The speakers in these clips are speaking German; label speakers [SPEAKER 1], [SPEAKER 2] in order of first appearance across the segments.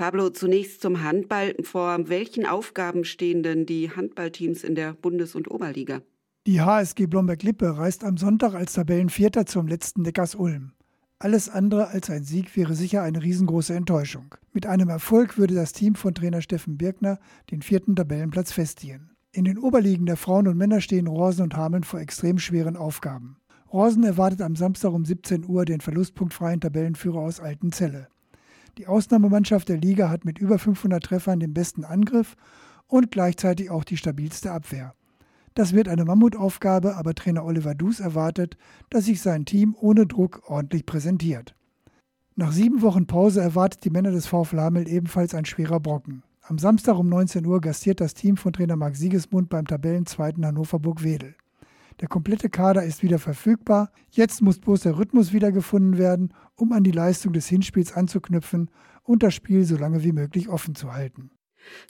[SPEAKER 1] Pablo, zunächst zum Handball. Vor welchen Aufgaben stehen denn die Handballteams in der Bundes- und Oberliga?
[SPEAKER 2] Die HSG Blomberg-Lippe reist am Sonntag als Tabellenvierter zum letzten Neckars Ulm. Alles andere als ein Sieg wäre sicher eine riesengroße Enttäuschung. Mit einem Erfolg würde das Team von Trainer Steffen Birkner den vierten Tabellenplatz festigen. In den Oberligen der Frauen und Männer stehen Rosen und Hameln vor extrem schweren Aufgaben. Rosen erwartet am Samstag um 17 Uhr den verlustpunktfreien Tabellenführer aus Altenzelle. Die Ausnahmemannschaft der Liga hat mit über 500 Treffern den besten Angriff und gleichzeitig auch die stabilste Abwehr. Das wird eine Mammutaufgabe, aber Trainer Oliver Dus erwartet, dass sich sein Team ohne Druck ordentlich präsentiert. Nach sieben Wochen Pause erwartet die Männer des VfL Hamel ebenfalls ein schwerer Brocken. Am Samstag um 19 Uhr gastiert das Team von Trainer Marc Siegesmund beim Tabellenzweiten Hannover Burg-Wedel. Der komplette Kader ist wieder verfügbar. Jetzt muss bloß der Rhythmus wiedergefunden werden, um an die Leistung des Hinspiels anzuknüpfen und das Spiel so lange wie möglich offen zu halten.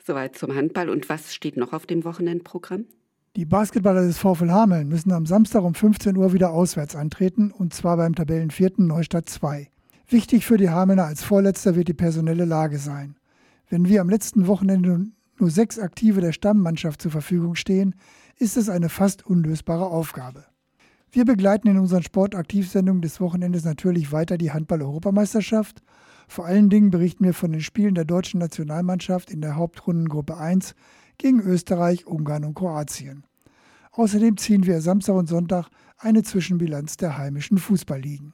[SPEAKER 1] Soweit zum Handball. Und was steht noch auf dem Wochenendprogramm?
[SPEAKER 2] Die Basketballer des VfL Hameln müssen am Samstag um 15 Uhr wieder auswärts antreten, und zwar beim Tabellenvierten Neustadt 2. Wichtig für die Hamelner als Vorletzter wird die personelle Lage sein. Wenn wir am letzten Wochenende nur sechs Aktive der Stammmannschaft zur Verfügung stehen, ist es eine fast unlösbare Aufgabe. Wir begleiten in unseren Sportaktivsendungen des Wochenendes natürlich weiter die Handball-Europameisterschaft. Vor allen Dingen berichten wir von den Spielen der deutschen Nationalmannschaft in der Hauptrundengruppe 1 gegen Österreich, Ungarn und Kroatien. Außerdem ziehen wir Samstag und Sonntag eine Zwischenbilanz der heimischen Fußballligen.